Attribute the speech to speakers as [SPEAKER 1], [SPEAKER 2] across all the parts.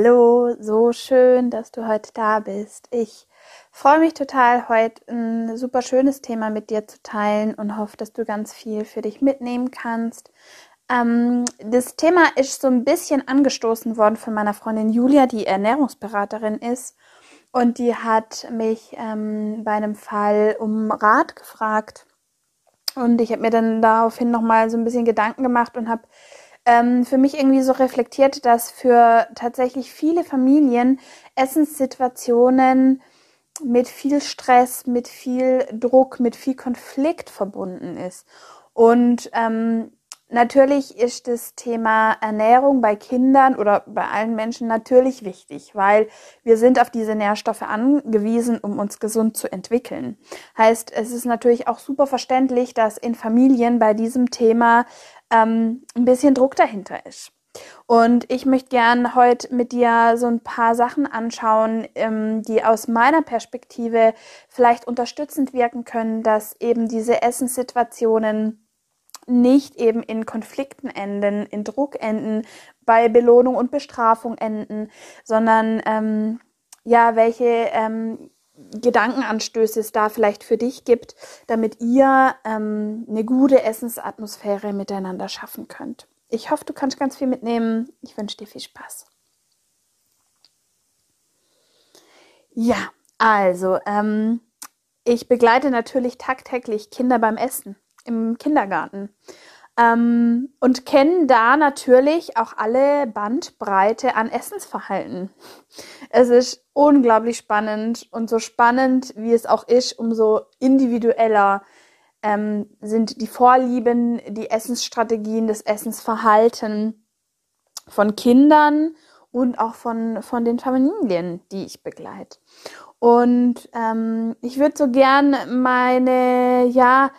[SPEAKER 1] Hallo, so schön, dass du heute da bist. Ich freue mich total, heute ein super schönes Thema mit dir zu teilen und hoffe, dass du ganz viel für dich mitnehmen kannst. Ähm, das Thema ist so ein bisschen angestoßen worden von meiner Freundin Julia, die Ernährungsberaterin ist. Und die hat mich ähm, bei einem Fall um Rat gefragt. Und ich habe mir dann daraufhin nochmal so ein bisschen Gedanken gemacht und habe ähm, für mich irgendwie so reflektiert, dass für tatsächlich viele Familien Essenssituationen mit viel Stress, mit viel Druck, mit viel Konflikt verbunden ist. Und ähm, natürlich ist das Thema Ernährung bei Kindern oder bei allen Menschen natürlich wichtig, weil wir sind auf diese Nährstoffe angewiesen, um uns gesund zu entwickeln. Heißt, es ist natürlich auch super verständlich, dass in Familien bei diesem Thema ähm, ein bisschen Druck dahinter ist. Und ich möchte gern heute mit dir so ein paar Sachen anschauen, ähm, die aus meiner Perspektive vielleicht unterstützend wirken können, dass eben diese Essenssituationen nicht eben in Konflikten enden, in Druck enden, bei Belohnung und Bestrafung enden, sondern ähm, ja, welche ähm, Gedankenanstöße es da vielleicht für dich gibt, damit ihr ähm, eine gute Essensatmosphäre miteinander schaffen könnt. Ich hoffe, du kannst ganz viel mitnehmen. Ich wünsche dir viel Spaß. Ja, also, ähm, ich begleite natürlich tagtäglich Kinder beim Essen im Kindergarten. Ähm, und kennen da natürlich auch alle Bandbreite an Essensverhalten. Es ist unglaublich spannend und so spannend, wie es auch ist, umso individueller ähm, sind die Vorlieben, die Essensstrategien, das Essensverhalten von Kindern und auch von, von den Familien, die ich begleite. Und ähm, ich würde so gern meine, ja,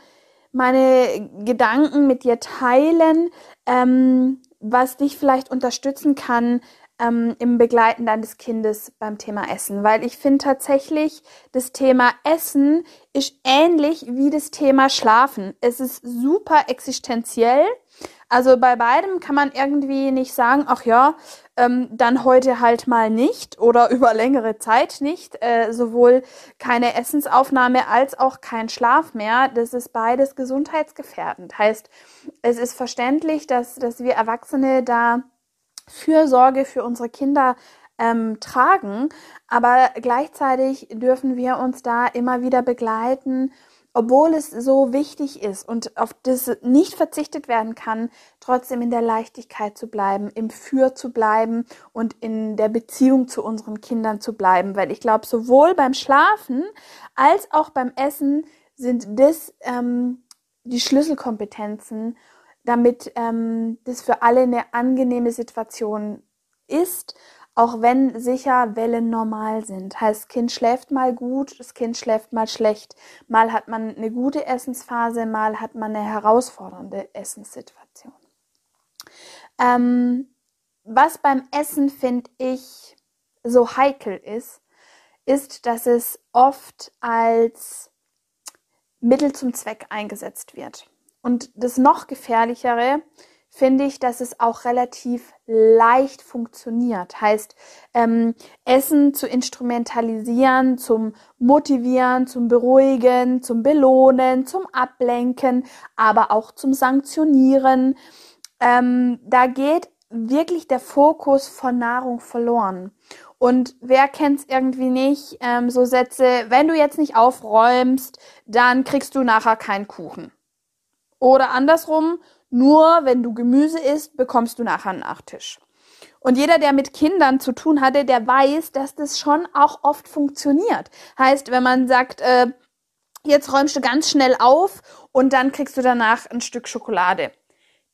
[SPEAKER 1] meine Gedanken mit dir teilen, ähm, was dich vielleicht unterstützen kann ähm, im Begleiten deines Kindes beim Thema Essen. Weil ich finde tatsächlich, das Thema Essen ist ähnlich wie das Thema Schlafen. Es ist super existenziell also bei beidem kann man irgendwie nicht sagen, ach ja, ähm, dann heute halt mal nicht oder über längere Zeit nicht. Äh, sowohl keine Essensaufnahme als auch kein Schlaf mehr. Das ist beides gesundheitsgefährdend. Heißt, es ist verständlich, dass, dass wir Erwachsene da Fürsorge für unsere Kinder ähm, tragen, aber gleichzeitig dürfen wir uns da immer wieder begleiten obwohl es so wichtig ist und auf das nicht verzichtet werden kann, trotzdem in der Leichtigkeit zu bleiben, im Für zu bleiben und in der Beziehung zu unseren Kindern zu bleiben. Weil ich glaube, sowohl beim Schlafen als auch beim Essen sind das ähm, die Schlüsselkompetenzen, damit ähm, das für alle eine angenehme Situation ist auch wenn sicher Wellen normal sind. Heißt, das Kind schläft mal gut, das Kind schläft mal schlecht. Mal hat man eine gute Essensphase, mal hat man eine herausfordernde Essenssituation. Ähm, was beim Essen, finde ich, so heikel ist, ist, dass es oft als Mittel zum Zweck eingesetzt wird. Und das noch gefährlichere finde ich, dass es auch relativ leicht funktioniert. Heißt, ähm, Essen zu instrumentalisieren, zum Motivieren, zum Beruhigen, zum Belohnen, zum Ablenken, aber auch zum Sanktionieren. Ähm, da geht wirklich der Fokus von Nahrung verloren. Und wer kennt es irgendwie nicht? Ähm, so Sätze, wenn du jetzt nicht aufräumst, dann kriegst du nachher keinen Kuchen. Oder andersrum, nur wenn du Gemüse isst, bekommst du nachher einen Nachtisch. Und jeder, der mit Kindern zu tun hatte, der weiß, dass das schon auch oft funktioniert. Heißt, wenn man sagt, äh, jetzt räumst du ganz schnell auf und dann kriegst du danach ein Stück Schokolade.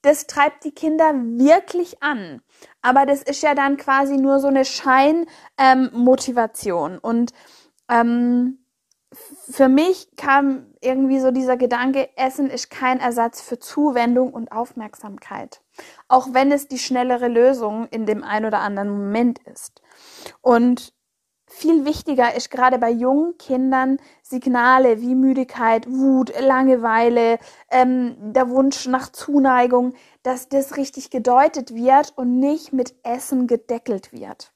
[SPEAKER 1] Das treibt die Kinder wirklich an. Aber das ist ja dann quasi nur so eine Scheinmotivation. Ähm, und ähm, für mich kam irgendwie so dieser Gedanke, Essen ist kein Ersatz für Zuwendung und Aufmerksamkeit. Auch wenn es die schnellere Lösung in dem ein oder anderen Moment ist. Und viel wichtiger ist gerade bei jungen Kindern Signale wie Müdigkeit, Wut, Langeweile, ähm, der Wunsch nach Zuneigung, dass das richtig gedeutet wird und nicht mit Essen gedeckelt wird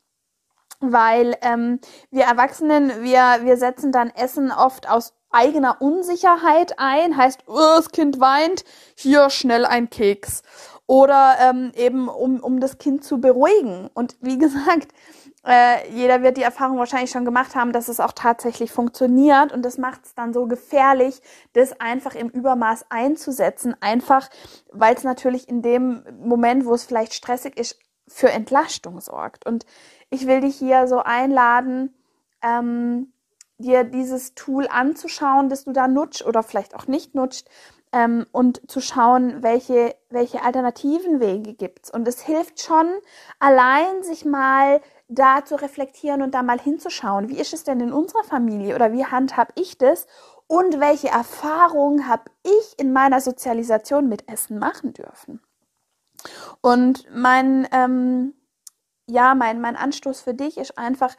[SPEAKER 1] weil ähm, wir Erwachsenen, wir, wir setzen dann Essen oft aus eigener Unsicherheit ein, heißt, oh, das Kind weint, hier schnell ein Keks. Oder ähm, eben, um, um das Kind zu beruhigen. Und wie gesagt, äh, jeder wird die Erfahrung wahrscheinlich schon gemacht haben, dass es auch tatsächlich funktioniert. Und das macht es dann so gefährlich, das einfach im Übermaß einzusetzen. Einfach, weil es natürlich in dem Moment, wo es vielleicht stressig ist, für Entlastung sorgt. Und ich will dich hier so einladen, ähm, dir dieses Tool anzuschauen, das du da nutzt oder vielleicht auch nicht nutzt ähm, und zu schauen, welche, welche alternativen Wege gibt's. Und es hilft schon, allein sich mal da zu reflektieren und da mal hinzuschauen. Wie ist es denn in unserer Familie oder wie handhab ich das? Und welche Erfahrungen habe ich in meiner Sozialisation mit Essen machen dürfen? Und mein, ähm, ja, mein, mein Anstoß für dich ist einfach,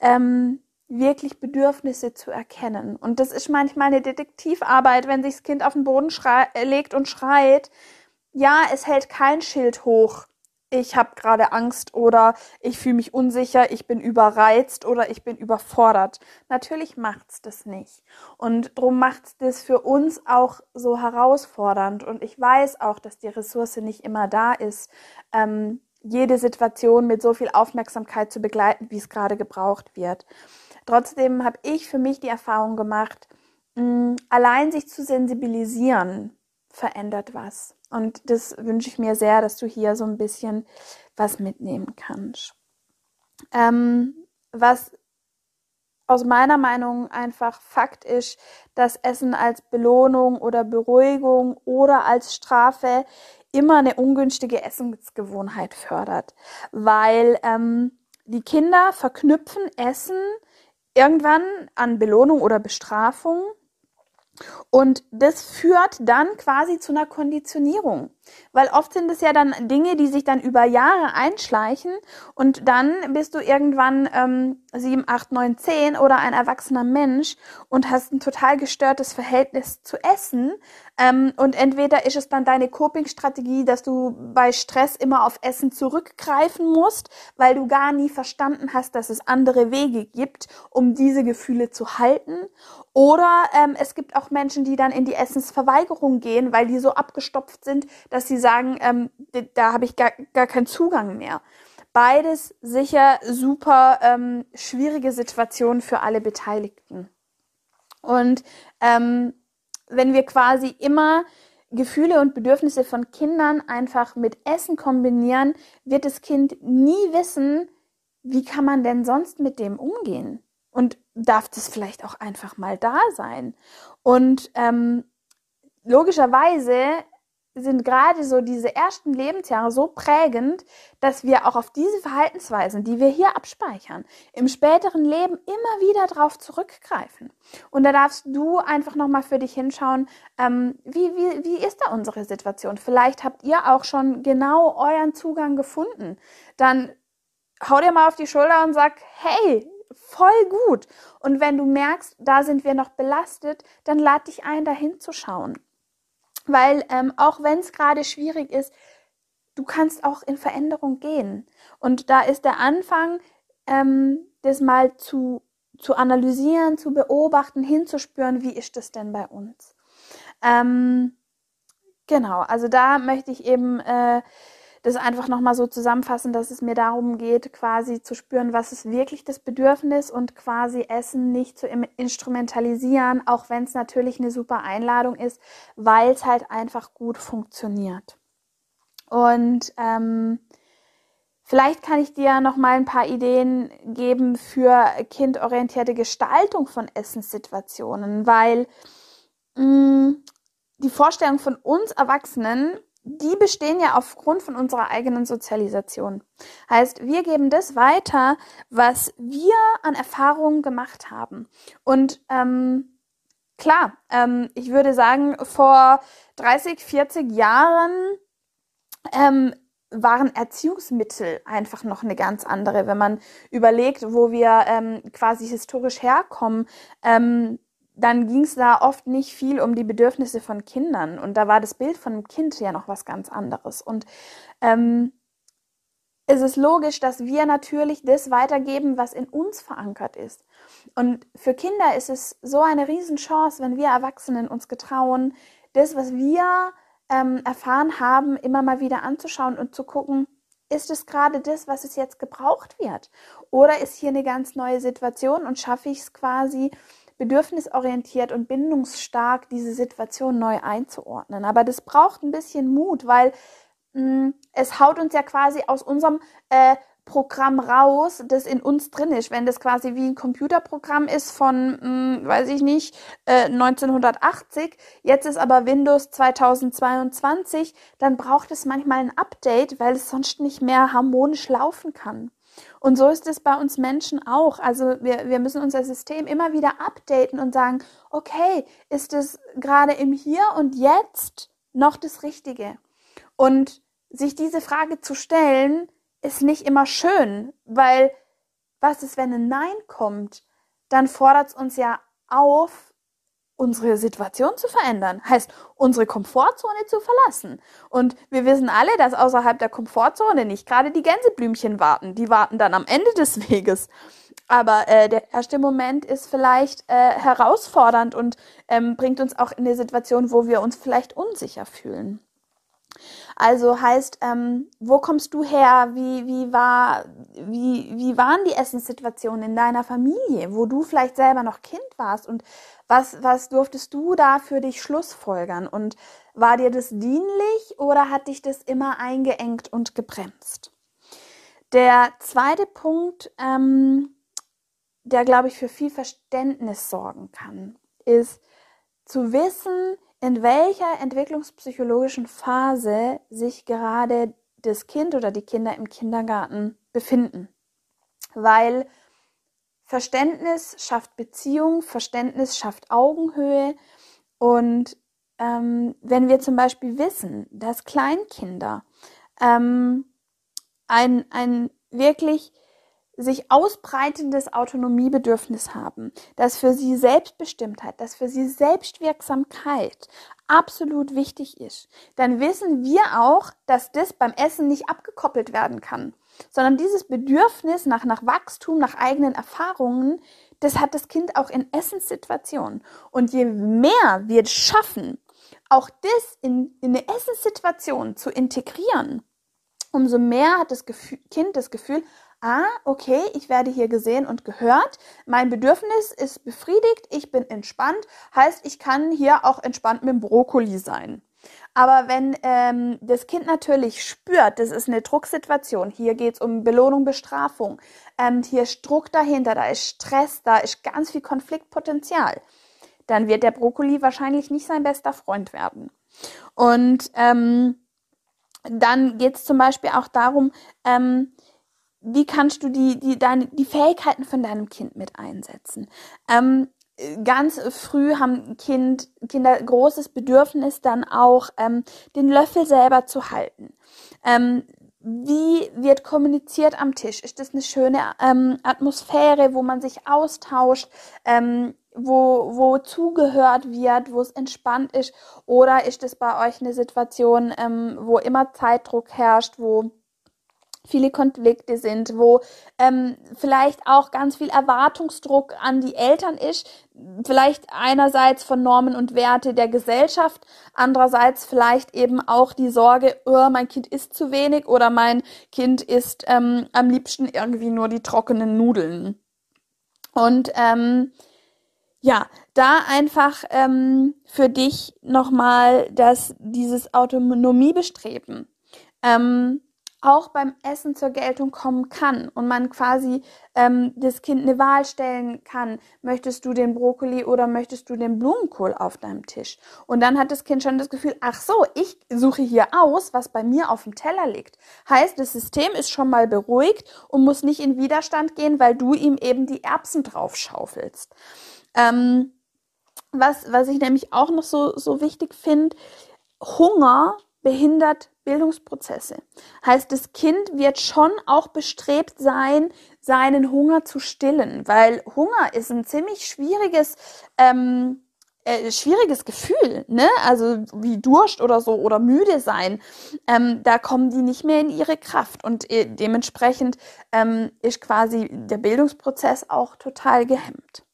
[SPEAKER 1] ähm, wirklich Bedürfnisse zu erkennen. Und das ist manchmal eine Detektivarbeit, wenn sich das Kind auf den Boden legt und schreit. Ja, es hält kein Schild hoch. Ich habe gerade Angst oder ich fühle mich unsicher, ich bin überreizt oder ich bin überfordert. Natürlich macht's das nicht. Und drum macht's das für uns auch so herausfordernd. Und ich weiß auch, dass die Ressource nicht immer da ist. Ähm, jede Situation mit so viel Aufmerksamkeit zu begleiten, wie es gerade gebraucht wird. Trotzdem habe ich für mich die Erfahrung gemacht, mh, allein sich zu sensibilisieren verändert was. Und das wünsche ich mir sehr, dass du hier so ein bisschen was mitnehmen kannst. Ähm, was aus meiner Meinung einfach Fakt ist, dass Essen als Belohnung oder Beruhigung oder als Strafe immer eine ungünstige Essensgewohnheit fördert, weil ähm, die Kinder verknüpfen Essen irgendwann an Belohnung oder Bestrafung und das führt dann quasi zu einer Konditionierung. Weil oft sind es ja dann Dinge, die sich dann über Jahre einschleichen und dann bist du irgendwann ähm, 7, 8, 9, 10 oder ein erwachsener Mensch und hast ein total gestörtes Verhältnis zu Essen. Ähm, und entweder ist es dann deine Coping-Strategie, dass du bei Stress immer auf Essen zurückgreifen musst, weil du gar nie verstanden hast, dass es andere Wege gibt, um diese Gefühle zu halten. Oder ähm, es gibt auch Menschen, die dann in die Essensverweigerung gehen, weil die so abgestopft sind, dass sie sagen, ähm, da habe ich gar, gar keinen Zugang mehr. Beides sicher super ähm, schwierige Situationen für alle Beteiligten. Und ähm, wenn wir quasi immer Gefühle und Bedürfnisse von Kindern einfach mit Essen kombinieren, wird das Kind nie wissen, wie kann man denn sonst mit dem umgehen? Und darf das vielleicht auch einfach mal da sein? Und ähm, logischerweise sind gerade so diese ersten Lebensjahre so prägend, dass wir auch auf diese Verhaltensweisen, die wir hier abspeichern, im späteren Leben immer wieder drauf zurückgreifen. Und da darfst du einfach nochmal für dich hinschauen, ähm, wie, wie, wie ist da unsere Situation? Vielleicht habt ihr auch schon genau euren Zugang gefunden. Dann hau dir mal auf die Schulter und sag, hey, voll gut. Und wenn du merkst, da sind wir noch belastet, dann lad dich ein, dahin zu schauen. Weil ähm, auch wenn es gerade schwierig ist, du kannst auch in Veränderung gehen. Und da ist der Anfang, ähm, das mal zu, zu analysieren, zu beobachten, hinzuspüren, wie ist das denn bei uns. Ähm, genau, also da möchte ich eben äh, das einfach nochmal so zusammenfassen, dass es mir darum geht, quasi zu spüren, was ist wirklich das Bedürfnis und quasi Essen nicht zu instrumentalisieren, auch wenn es natürlich eine super Einladung ist, weil es halt einfach gut funktioniert. Und ähm, Vielleicht kann ich dir noch mal ein paar Ideen geben für kindorientierte Gestaltung von Essenssituationen, weil mh, mm, die Vorstellung von uns Erwachsenen, die bestehen ja aufgrund von unserer eigenen Sozialisation. Heißt, wir geben das weiter, was wir an Erfahrungen gemacht haben. Und ähm, klar, ähm, ich würde sagen, vor 30, 40 Jahren ähm, waren Erziehungsmittel einfach noch eine ganz andere. Wenn man überlegt, wo wir ähm, quasi historisch herkommen, ähm, dann ging es da oft nicht viel um die Bedürfnisse von Kindern. Und da war das Bild von einem Kind ja noch was ganz anderes. Und ähm, es ist logisch, dass wir natürlich das weitergeben, was in uns verankert ist. Und für Kinder ist es so eine Riesenchance, wenn wir Erwachsenen uns getrauen, das, was wir ähm, erfahren haben, immer mal wieder anzuschauen und zu gucken, ist es gerade das, was es jetzt gebraucht wird? Oder ist hier eine ganz neue Situation und schaffe ich es quasi bedürfnisorientiert und bindungsstark, diese Situation neu einzuordnen? Aber das braucht ein bisschen Mut, weil mh, mm, es haut uns ja quasi aus unserem äh, Programm raus, das in uns drin ist. Wenn das quasi wie ein Computerprogramm ist von, mh, hm, weiß ich nicht, äh, 1980, jetzt ist aber Windows 2022, dann braucht es manchmal ein Update, weil es sonst nicht mehr harmonisch laufen kann. Und so ist es bei uns Menschen auch. Also wir, wir müssen unser System immer wieder updaten und sagen, okay, ist es gerade im Hier und Jetzt noch das Richtige? Und sich diese Frage zu stellen, ist nicht immer schön, weil was ist, wenn ein Nein kommt? Dann fordert es uns ja auf, unsere Situation zu verändern, heißt unsere Komfortzone zu verlassen. Und wir wissen alle, dass außerhalb der Komfortzone nicht gerade die Gänseblümchen warten. Die warten dann am Ende des Weges. Aber äh, der erste Moment ist vielleicht äh, herausfordernd und ähm, bringt uns auch in eine Situation, wo wir uns vielleicht unsicher fühlen. Also heißt, ähm, wo kommst du her? Wie, wie, war, wie, wie waren die Essenssituationen in deiner Familie, wo du vielleicht selber noch Kind warst? Und was, was durftest du da für dich schlussfolgern? Und war dir das dienlich oder hat dich das immer eingeengt und gebremst? Der zweite Punkt, ähm, der, glaube ich, für viel Verständnis sorgen kann, ist zu wissen, in welcher entwicklungspsychologischen Phase sich gerade das Kind oder die Kinder im Kindergarten befinden. Weil Verständnis schafft Beziehung, Verständnis schafft Augenhöhe. Und ähm, wenn wir zum Beispiel wissen, dass Kleinkinder ähm, ein, ein wirklich sich ausbreitendes Autonomiebedürfnis haben, dass für sie Selbstbestimmtheit, dass für sie Selbstwirksamkeit absolut wichtig ist, dann wissen wir auch, dass das beim Essen nicht abgekoppelt werden kann, sondern dieses Bedürfnis nach, nach Wachstum, nach eigenen Erfahrungen, das hat das Kind auch in Essenssituationen. Und je mehr wir schaffen, auch das in, in eine Essenssituation zu integrieren, umso mehr hat das Gefühl, Kind das Gefühl, ah, okay, ich werde hier gesehen und gehört, mein Bedürfnis ist befriedigt, ich bin entspannt, heißt, ich kann hier auch entspannt mit dem Brokkoli sein. Aber wenn ähm, das Kind natürlich spürt, das ist eine Drucksituation, hier geht es um Belohnung, Bestrafung, ähm, hier ist Druck dahinter, da ist Stress, da ist ganz viel Konfliktpotenzial, dann wird der Brokkoli wahrscheinlich nicht sein bester Freund werden. Und ähm, dann geht es zum Beispiel auch darum, ähm, wie kannst du die, die, deine, die Fähigkeiten von deinem Kind mit einsetzen? Ähm, ganz früh haben kind, Kinder großes Bedürfnis, dann auch ähm, den Löffel selber zu halten. Ähm, wie wird kommuniziert am Tisch? Ist das eine schöne ähm, Atmosphäre, wo man sich austauscht, ähm, wo, wo zugehört wird, wo es entspannt ist? Oder ist es bei euch eine Situation, ähm, wo immer Zeitdruck herrscht, wo viele Konflikte sind, wo ähm, vielleicht auch ganz viel Erwartungsdruck an die Eltern ist, vielleicht einerseits von Normen und Werte der Gesellschaft, andererseits vielleicht eben auch die Sorge, oh, mein Kind isst zu wenig oder mein Kind isst ähm, am liebsten irgendwie nur die trockenen Nudeln. Und ähm, ja, da einfach ähm, für dich nochmal, dass dieses Autonomiebestreben ähm, auch beim Essen zur Geltung kommen kann und man quasi ähm, das Kind eine Wahl stellen kann, möchtest du den Brokkoli oder möchtest du den Blumenkohl auf deinem Tisch? Und dann hat das Kind schon das Gefühl, ach so, ich suche hier aus, was bei mir auf dem Teller liegt. Heißt, das System ist schon mal beruhigt und muss nicht in Widerstand gehen, weil du ihm eben die Erbsen drauf schaufelst. Ähm, was, was ich nämlich auch noch so, so wichtig finde, Hunger behindert Bildungsprozesse. Heißt, das Kind wird schon auch bestrebt sein, seinen Hunger zu stillen, weil Hunger ist ein ziemlich schwieriges, ähm, äh, schwieriges Gefühl, ne? Also wie Durst oder so oder müde sein, ähm, da kommen die nicht mehr in ihre Kraft und äh, dementsprechend ähm, ist quasi der Bildungsprozess auch total gehemmt.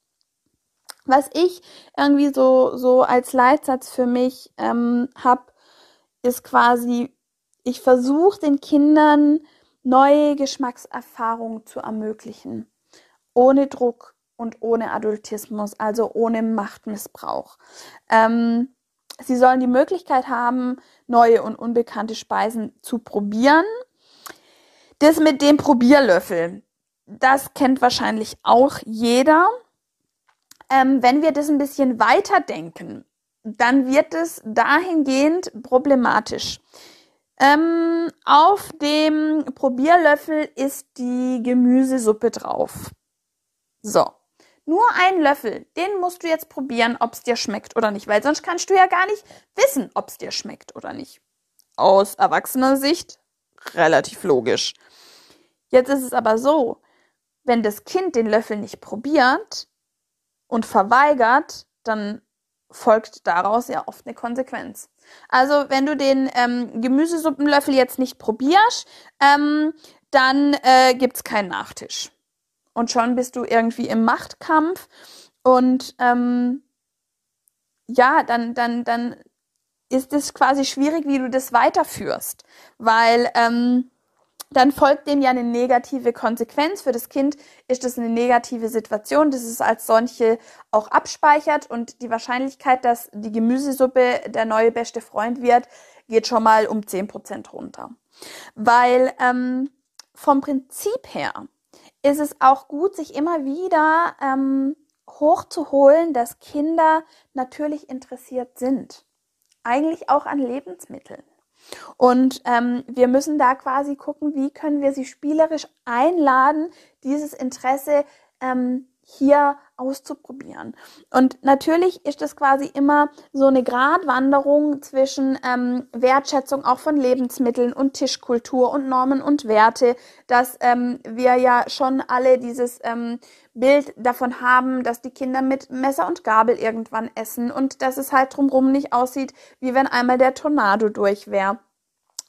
[SPEAKER 1] Was ich irgendwie so so als Leitsatz für mich ähm, habe, ist quasi ich versuche den Kindern neue Geschmackserfahrungen zu ermöglichen, ohne Druck und ohne Adultismus, also ohne Machtmissbrauch. Ähm, sie sollen die Möglichkeit haben, neue und unbekannte Speisen zu probieren. Das mit dem Probierlöffel, das kennt wahrscheinlich auch jeder. Ähm, wenn wir das ein bisschen weiter denken, dann wird es dahingehend problematisch. Ähm, auf dem Probierlöffel ist die Gemüsesuppe drauf. So. Nur ein Löffel, den musst du jetzt probieren, ob es dir schmeckt oder nicht, weil sonst kannst du ja gar nicht wissen, ob es dir schmeckt oder nicht. Aus erwachsener Sicht relativ logisch. Jetzt ist es aber so, wenn das Kind den Löffel nicht probiert und verweigert, dann folgt daraus ja oft eine Konsequenz. Also wenn du den ähm, Gemüsesuppenlöffel jetzt nicht probierst, ähm, dann äh, gibt's keinen Nachtisch. Und schon bist du irgendwie im Machtkampf und ähm, ja, dann, dann, dann ist es quasi schwierig, wie du das weiterführst, weil ähm, dann folgt dem ja eine negative Konsequenz. Für das Kind ist das eine negative Situation, dass es als solche auch abspeichert und die Wahrscheinlichkeit, dass die Gemüsesuppe der neue beste Freund wird, geht schon mal um zehn Prozent runter. Weil ähm, vom Prinzip her ist es auch gut, sich immer wieder ähm, hochzuholen, dass Kinder natürlich interessiert sind. Eigentlich auch an Lebensmitteln. Und ähm, wir müssen da quasi gucken, wie können wir sie spielerisch einladen, dieses Interesse ähm, hier auszuprobieren. Und natürlich ist es quasi immer so eine Gratwanderung zwischen ähm, Wertschätzung auch von Lebensmitteln und Tischkultur und Normen und Werte, dass ähm, wir ja schon alle dieses ähm, Bild davon haben, dass die Kinder mit Messer und Gabel irgendwann essen und dass es halt drumherum nicht aussieht, wie wenn einmal der Tornado durch wäre.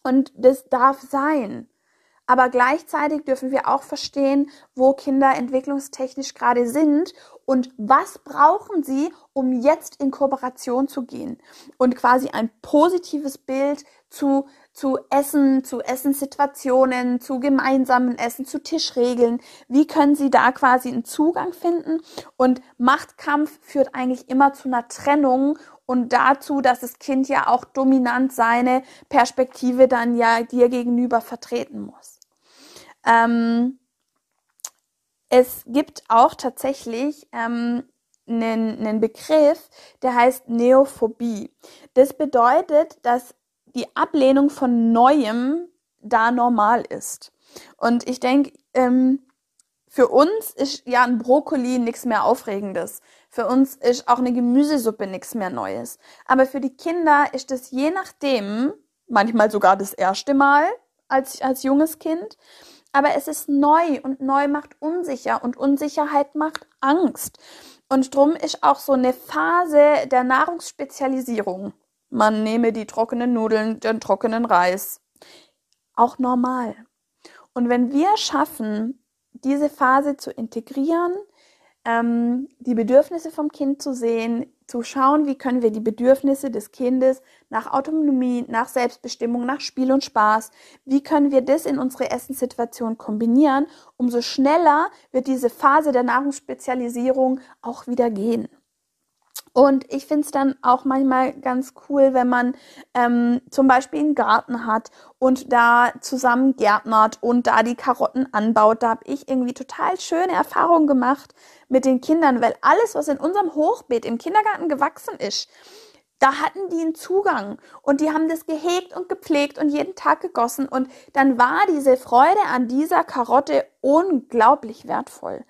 [SPEAKER 1] Und das darf sein. Aber gleichzeitig dürfen wir auch verstehen, wo Kinder entwicklungstechnisch gerade sind und was brauchen sie, um jetzt in Kooperation zu gehen und quasi ein positives Bild zu, zu Essen, zu Essenssituationen, zu gemeinsamen Essen, zu Tischregeln. Wie können sie da quasi einen Zugang finden? Und Machtkampf führt eigentlich immer zu einer Trennung und dazu, dass das Kind ja auch dominant seine Perspektive dann ja dir gegenüber vertreten muss. Ähm, es gibt auch tatsächlich ähm, einen, einen Begriff, der heißt Neophobie. Das bedeutet, dass die Ablehnung von Neuem da normal ist. Und ich denke, ähm, für uns ist ja ein Brokkoli nichts mehr Aufregendes. Für uns ist auch eine Gemüsesuppe nichts mehr Neues. Aber für die Kinder ist es je nachdem, manchmal sogar das erste Mal als, als junges Kind, aber es ist neu und neu macht unsicher und Unsicherheit macht Angst. Und drum ist auch so eine Phase der Nahrungsspezialisierung. Man nehme die trockenen Nudeln, den trockenen Reis. Auch normal. Und wenn wir schaffen, diese Phase zu integrieren, ähm, die Bedürfnisse vom Kind zu sehen, zu schauen, wie können wir die Bedürfnisse des Kindes nach Autonomie, nach Selbstbestimmung, nach Spiel und Spaß, wie können wir das in unsere Essenssituation kombinieren, umso schneller wird diese Phase der Nahrungsspezialisierung auch wieder gehen. Und ich finde es dann auch manchmal ganz cool, wenn man ähm, zum Beispiel einen Garten hat und da zusammen gärtnert und da die Karotten anbaut. Da habe ich irgendwie total schöne Erfahrungen gemacht mit den Kindern, weil alles, was in unserem Hochbeet im Kindergarten gewachsen ist, da hatten die einen Zugang und die haben das gehegt und gepflegt und jeden Tag gegossen und dann war diese Freude an dieser Karotte unglaublich wertvoll.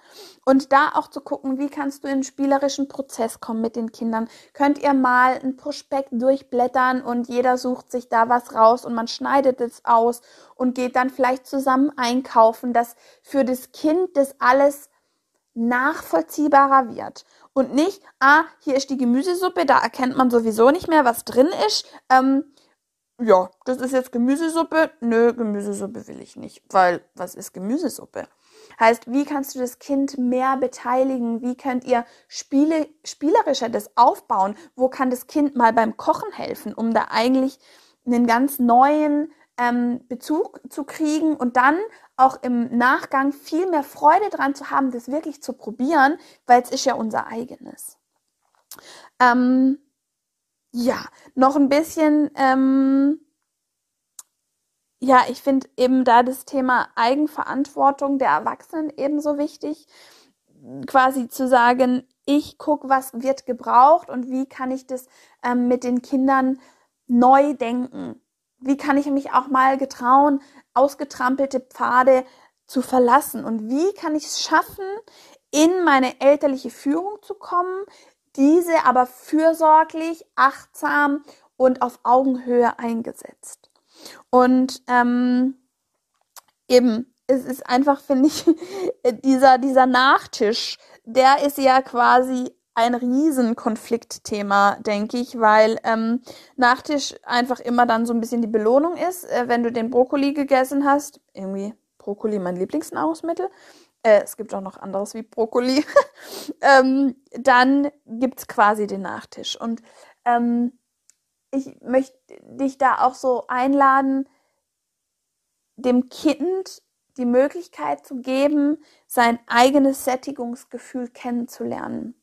[SPEAKER 1] Und da auch zu gucken, wie kannst du in einen spielerischen Prozess kommen mit den Kindern? Könnt ihr mal ein Prospekt durchblättern und jeder sucht sich da was raus und man schneidet es aus und geht dann vielleicht zusammen einkaufen, dass für das Kind das alles nachvollziehbarer wird und nicht, ah, hier ist die Gemüsesuppe, da erkennt man sowieso nicht mehr, was drin ist. Ähm, ja, das ist jetzt Gemüsesuppe. Nö, Gemüsesuppe will ich nicht, weil was ist Gemüsesuppe? Heißt, wie kannst du das Kind mehr beteiligen? Wie könnt ihr Spiele, spielerischer das aufbauen? Wo kann das Kind mal beim Kochen helfen, um da eigentlich einen ganz neuen ähm, Bezug zu kriegen und dann auch im Nachgang viel mehr Freude dran zu haben, das wirklich zu probieren, weil es ist ja unser eigenes. Ähm, ja, noch ein bisschen, ähm, ja, ich finde eben da das Thema Eigenverantwortung der Erwachsenen ebenso wichtig, quasi zu sagen, ich gucke, was wird gebraucht und wie kann ich das ähm, mit den Kindern neu denken. Wie kann ich mich auch mal getrauen, ausgetrampelte Pfade zu verlassen? Und wie kann ich es schaffen, in meine elterliche Führung zu kommen, diese aber fürsorglich, achtsam und auf Augenhöhe eingesetzt? Und ähm, eben, es ist einfach, finde ich, dieser, dieser Nachtisch, der ist ja quasi ein Riesenkonfliktthema, denke ich, weil ähm, Nachtisch einfach immer dann so ein bisschen die Belohnung ist, äh, wenn du den Brokkoli gegessen hast. Irgendwie Brokkoli mein Lieblingsnahrungsmittel. Äh, es gibt auch noch anderes wie Brokkoli. ähm, dann gibt's quasi den Nachtisch. Und ähm, ich möchte dich da auch so einladen, dem Kind die Möglichkeit zu geben, sein eigenes Sättigungsgefühl kennenzulernen.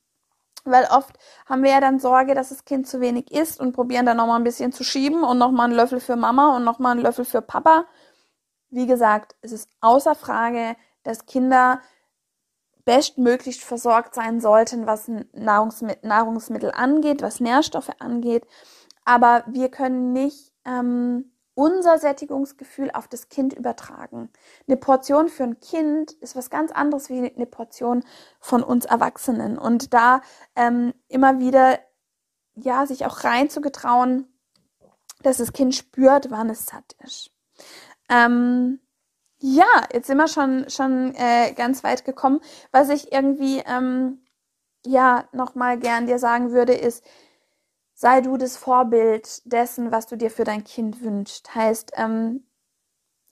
[SPEAKER 1] Weil oft haben wir ja dann Sorge, dass das Kind zu wenig isst und probieren dann nochmal ein bisschen zu schieben und nochmal einen Löffel für Mama und nochmal einen Löffel für Papa. Wie gesagt, es ist außer Frage, dass Kinder bestmöglich versorgt sein sollten, was Nahrungsmittel, Nahrungsmittel angeht, was Nährstoffe angeht. Aber wir können nicht ähm, unser Sättigungsgefühl auf das Kind übertragen. Eine Portion für ein Kind ist was ganz anderes wie eine Portion von uns Erwachsenen. Und da ähm, immer wieder, ja, sich auch reinzugetrauen, dass das Kind spürt, wann es satt ist. Ähm, ja, jetzt sind wir schon, schon äh, ganz weit gekommen. Was ich irgendwie, ähm, ja, nochmal gern dir sagen würde, ist, sei du das Vorbild dessen, was du dir für dein Kind wünschst. Heißt, ähm,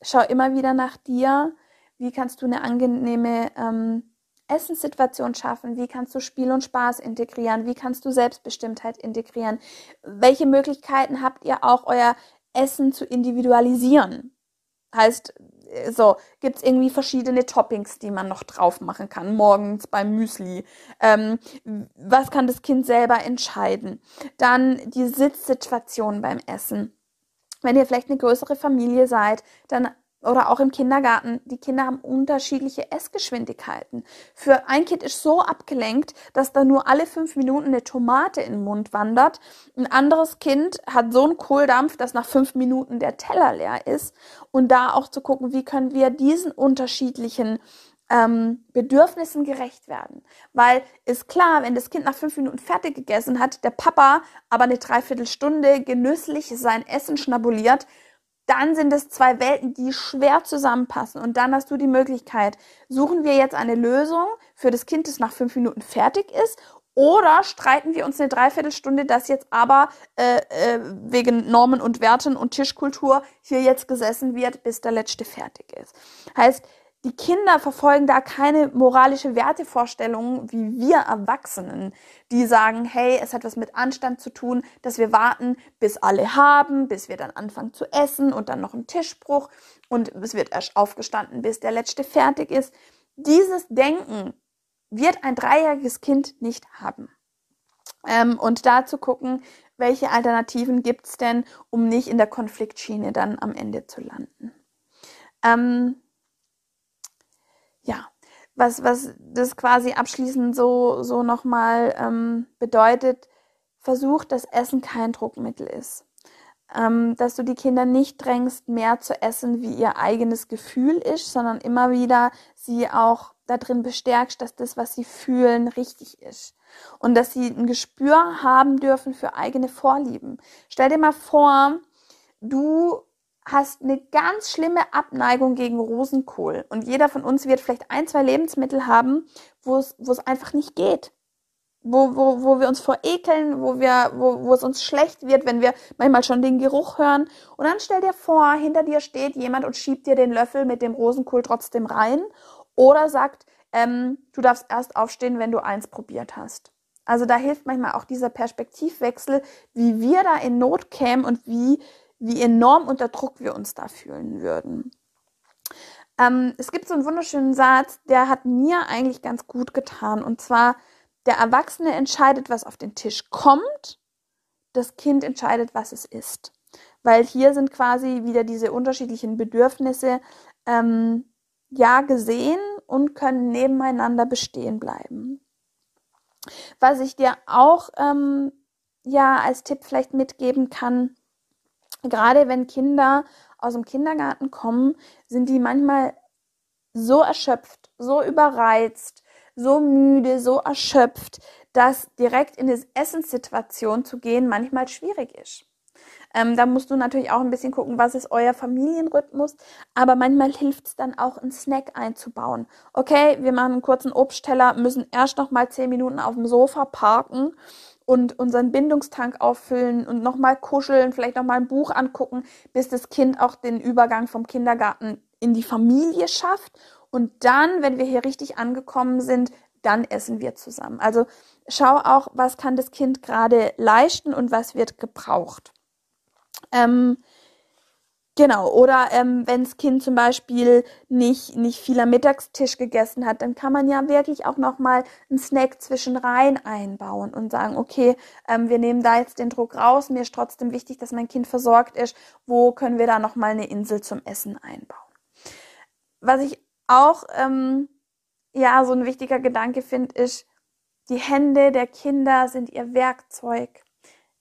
[SPEAKER 1] schau immer wieder nach dir. Wie kannst du eine angenehme ähm, Essenssituation schaffen? Wie kannst du Spiel und Spaß integrieren? Wie kannst du Selbstbestimmtheit integrieren? Welche Möglichkeiten habt ihr auch, euer Essen zu individualisieren? Heißt, so, gibt es irgendwie verschiedene Toppings, die man noch drauf machen kann, morgens beim Müsli. Ähm, was kann das Kind selber entscheiden? Dann die Sitzsituation beim Essen. Wenn ihr vielleicht eine größere Familie seid, dann oder auch im Kindergarten, die Kinder haben unterschiedliche Essgeschwindigkeiten. Für ein Kind ist so abgelenkt, dass da nur alle fünf Minuten eine Tomate in den Mund wandert. Ein anderes Kind hat so einen Kohldampf, dass nach fünf Minuten der Teller leer ist. Und da auch zu gucken, wie können wir diesen unterschiedlichen ähm, Bedürfnissen gerecht werden. Weil ist klar, wenn das Kind nach fünf Minuten fertig gegessen hat, der Papa aber eine Dreiviertelstunde genüsslich sein Essen schnabuliert, dann sind es zwei Welten, die schwer zusammenpassen. Und dann hast du die Möglichkeit, suchen wir jetzt eine Lösung für das Kind, das nach fünf Minuten fertig ist, oder streiten wir uns eine Dreiviertelstunde, dass jetzt aber äh, äh, wegen Normen und Werten und Tischkultur hier jetzt gesessen wird, bis der letzte fertig ist. Heißt, die Kinder verfolgen da keine moralische Wertevorstellungen wie wir Erwachsenen, die sagen, hey, es hat was mit Anstand zu tun, dass wir warten, bis alle haben, bis wir dann anfangen zu essen und dann noch ein Tischbruch und es wird erst aufgestanden, bis der letzte fertig ist. Dieses Denken wird ein dreijähriges Kind nicht haben. Ähm, und da zu gucken, welche Alternativen gibt es denn, um nicht in der Konfliktschiene dann am Ende zu landen. Ähm, was, was das quasi abschließend so, so nochmal ähm, bedeutet, versucht, dass Essen kein Druckmittel ist. Ähm, dass du die Kinder nicht drängst, mehr zu essen, wie ihr eigenes Gefühl ist, sondern immer wieder sie auch darin bestärkst, dass das, was sie fühlen, richtig ist. Und dass sie ein Gespür haben dürfen für eigene Vorlieben. Stell dir mal vor, du hast eine ganz schlimme Abneigung gegen Rosenkohl. Und jeder von uns wird vielleicht ein, zwei Lebensmittel haben, wo es, einfach nicht geht. Wo, wo, wo wir uns verekeln, wo, wir, wo, wo es uns schlecht wird, wenn wir manchmal schon den Geruch hören. Und dann stell dir vor, hinter dir steht jemand und schiebt dir den Löffel mit dem Rosenkohl trotzdem rein. Oder sagt, ähm, du darfst erst aufstehen, wenn du eins probiert hast. Also da hilft manchmal auch dieser Perspektivwechsel, wie wir da in Not kämen und wie wie enorm unter Druck wir uns da fühlen würden. Ähm, es gibt so einen wunderschönen Satz, der hat mir eigentlich ganz gut getan. Und zwar, der Erwachsene entscheidet, was auf den Tisch kommt, das Kind entscheidet, was es ist. Weil hier sind quasi wieder diese unterschiedlichen Bedürfnisse ähm, ja gesehen und können nebeneinander bestehen bleiben. Was ich dir auch ähm, ja als Tipp vielleicht mitgeben kann, gerade wenn Kinder aus dem Kindergarten kommen, sind die manchmal so erschöpft, so überreizt, so müde, so erschöpft, dass direkt in die Essenssituation zu gehen manchmal schwierig ist. Ähm, da musst du natürlich auch ein bisschen gucken, was ist euer Familienrhythmus. Aber manchmal hilft es dann auch, einen Snack einzubauen. Okay, wir machen einen kurzen Obstteller, müssen erst noch mal zehn Minuten auf dem Sofa parken und unseren Bindungstank auffüllen und nochmal kuscheln, vielleicht nochmal ein Buch angucken, bis das Kind auch den Übergang vom Kindergarten in die Familie schafft. Und dann, wenn wir hier richtig angekommen sind, dann essen wir zusammen. Also schau auch, was kann das Kind gerade leisten und was wird gebraucht. Ähm, Genau, oder ähm, wenn das Kind zum Beispiel nicht, nicht viel am Mittagstisch gegessen hat, dann kann man ja wirklich auch nochmal einen Snack zwischen rein einbauen und sagen, okay, ähm, wir nehmen da jetzt den Druck raus, mir ist trotzdem wichtig, dass mein Kind versorgt ist, wo können wir da nochmal eine Insel zum Essen einbauen. Was ich auch, ähm, ja, so ein wichtiger Gedanke finde, ist, die Hände der Kinder sind ihr Werkzeug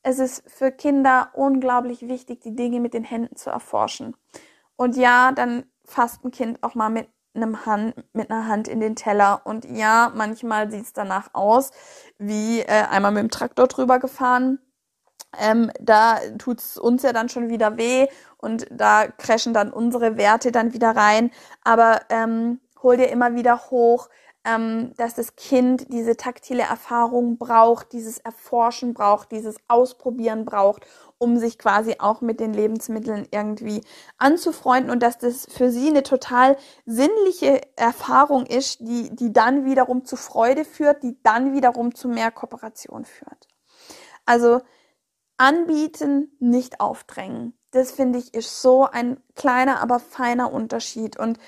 [SPEAKER 1] es ist für Kinder unglaublich wichtig, die Dinge mit den Händen zu erforschen. Und ja, dann fasst ein Kind auch mal mit einem Hand, mit einer Hand in den Teller. Und ja, manchmal sieht es danach aus, wie äh, einmal mit dem Traktor drüber gefahren. Ähm, da tut's uns ja dann schon wieder weh und da crashen dann unsere Werte dann wieder rein. Aber ähm, hol dir immer wieder hoch, ähm, dass das Kind diese taktile Erfahrung braucht, dieses Erforschen braucht, dieses Ausprobieren braucht, um sich quasi auch mit den Lebensmitteln irgendwie anzufreunden und dass das für sie eine total sinnliche Erfahrung ist, die, die dann wiederum zu Freude führt, die dann wiederum zu mehr Kooperation führt. Also anbieten, nicht aufdrängen. Das finde ich ist so ein kleiner, aber feiner Unterschied. Und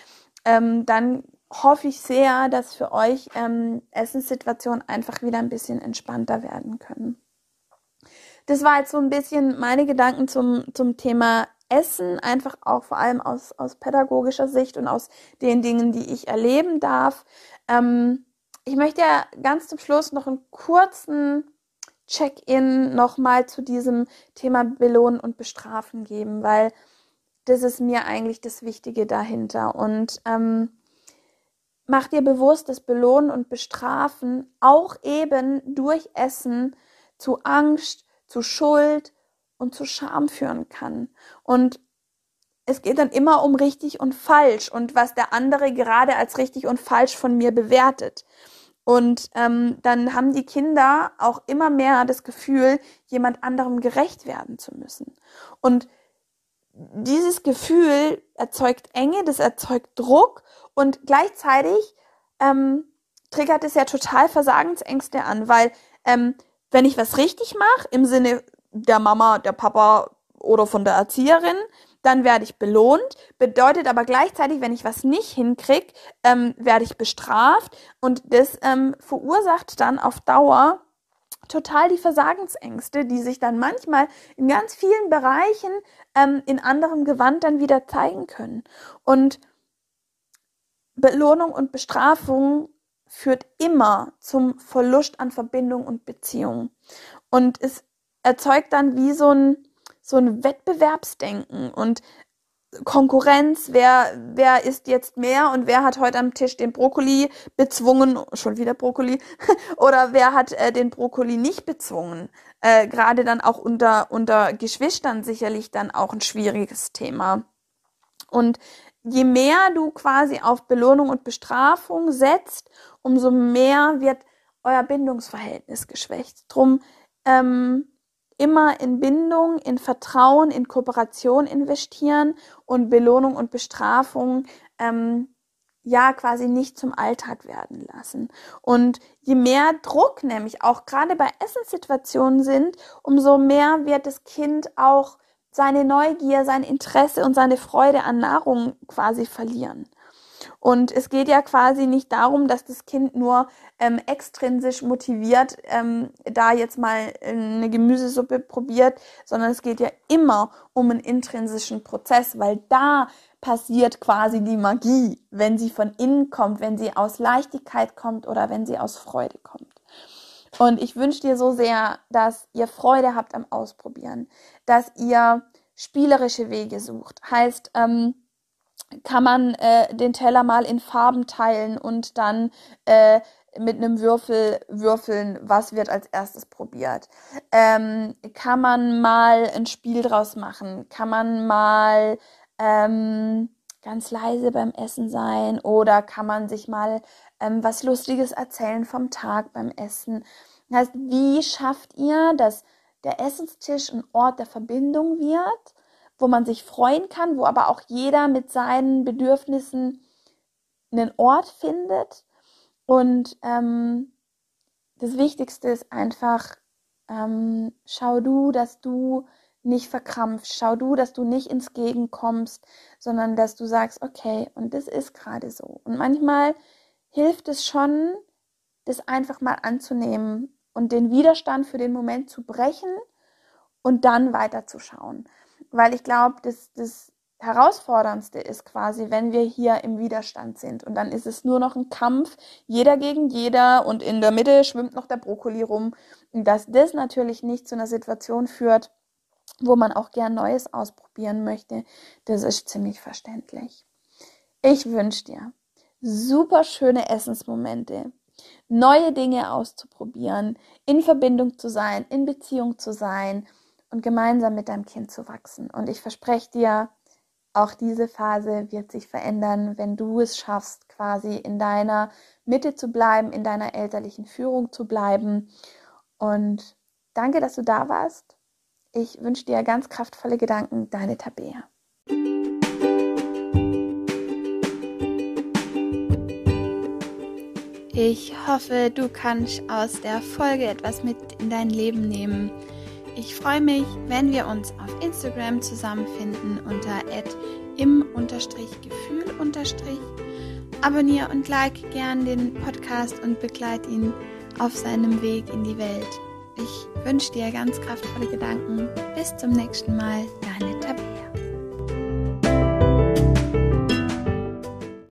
[SPEAKER 1] ähm, dann hoffe ich sehr, dass für euch ähm, Essenssituationen einfach wieder ein bisschen entspannter werden können. Das war jetzt so ein bisschen meine Gedanken zum, zum Thema Essen, einfach auch vor allem aus, aus pädagogischer Sicht und aus den Dingen, die ich erleben darf. Ähm, ich möchte ja ganz zum Schluss noch einen kurzen Check-in nochmal zu diesem Thema Belohnen und Bestrafen geben, weil das ist mir eigentlich das Wichtige dahinter. Und ähm, mach dir bewusst, dass Belohnen und Bestrafen auch eben durch Essen zu Angst, zu Schuld und zu Scham führen kann. Und es geht dann immer um richtig und falsch und was der andere gerade als richtig und falsch von mir bewertet. Und ähm, dann haben die Kinder auch immer mehr das Gefühl, jemand anderem gerecht werden zu müssen. Und dieses Gefühl erzeugt Enge, das erzeugt Druck und gleichzeitig ähm, triggert es ja total Versagensängste an, weil ähm, wenn ich was richtig mache, im Sinne der Mama, der Papa oder von der Erzieherin, dann werde ich belohnt. Bedeutet aber gleichzeitig, wenn ich was nicht hinkriege, ähm, werde ich bestraft. Und das ähm, verursacht dann auf Dauer total die Versagensängste, die sich dann manchmal in ganz vielen Bereichen ähm, in anderem Gewand dann wieder zeigen können. Und Belohnung und Bestrafung führt immer zum Verlust an Verbindung und Beziehung. Und es erzeugt dann wie so ein, so ein Wettbewerbsdenken und Konkurrenz, wer, wer isst jetzt mehr und wer hat heute am Tisch den Brokkoli bezwungen, schon wieder Brokkoli, oder wer hat äh, den Brokkoli nicht bezwungen. Äh, Gerade dann auch unter, unter Geschwistern sicherlich dann auch ein schwieriges Thema. Und je mehr du quasi auf Belohnung und Bestrafung setzt, umso mehr wird euer Bindungsverhältnis geschwächt. Drum ähm, immer in Bindung, in Vertrauen, in Kooperation investieren und Belohnung und Bestrafung ähm, ja quasi nicht zum Alltag werden lassen. Und je mehr Druck nämlich auch gerade bei Essenssituationen sind, umso mehr wird das Kind auch seine Neugier, sein Interesse und seine Freude an Nahrung quasi verlieren. Und es geht ja quasi nicht darum, dass das Kind nur ähm, extrinsisch motiviert ähm, da jetzt mal eine Gemüsesuppe probiert, sondern es geht ja immer um einen intrinsischen Prozess, weil da passiert quasi die Magie, wenn sie von innen kommt, wenn sie aus Leichtigkeit kommt oder wenn sie aus Freude kommt. Und ich wünsche dir so sehr, dass ihr Freude habt am Ausprobieren, dass ihr spielerische Wege sucht. Heißt, ähm, kann man äh, den Teller mal in Farben teilen und dann äh, mit einem Würfel würfeln, was wird als erstes probiert. Ähm, kann man mal ein Spiel draus machen? Kann man mal ähm, ganz leise beim Essen sein oder kann man sich mal ähm, was Lustiges erzählen vom Tag beim Essen? Das heißt, wie schafft ihr, dass der Essenstisch ein Ort der Verbindung wird? wo man sich freuen kann, wo aber auch jeder mit seinen Bedürfnissen einen Ort findet. Und ähm, das Wichtigste ist einfach, ähm, schau du, dass du nicht verkrampfst, schau du, dass du nicht ins Gegen kommst, sondern dass du sagst, okay, und das ist gerade so. Und manchmal hilft es schon, das einfach mal anzunehmen und den Widerstand für den Moment zu brechen und dann weiterzuschauen weil ich glaube, das, das Herausforderndste ist quasi, wenn wir hier im Widerstand sind. Und dann ist es nur noch ein Kampf, jeder gegen jeder und in der Mitte schwimmt noch der Brokkoli rum. Und dass das natürlich nicht zu einer Situation führt, wo man auch gern Neues ausprobieren möchte, das ist ziemlich verständlich. Ich wünsche dir super schöne Essensmomente, neue Dinge auszuprobieren, in Verbindung zu sein, in Beziehung zu sein und gemeinsam mit deinem Kind zu wachsen. Und ich verspreche dir, auch diese Phase wird sich verändern, wenn du es schaffst, quasi in deiner Mitte zu bleiben, in deiner elterlichen Führung zu bleiben. Und danke, dass du da warst. Ich wünsche dir ganz kraftvolle Gedanken, deine Tabea. Ich hoffe, du kannst aus der Folge etwas mit in dein Leben nehmen ich freue mich, wenn wir uns auf Instagram zusammenfinden unter im-gefühl. Abonniere und like gern den Podcast und begleite ihn auf seinem Weg in die Welt. Ich wünsche dir ganz kraftvolle Gedanken. Bis zum nächsten Mal, deine Tabea.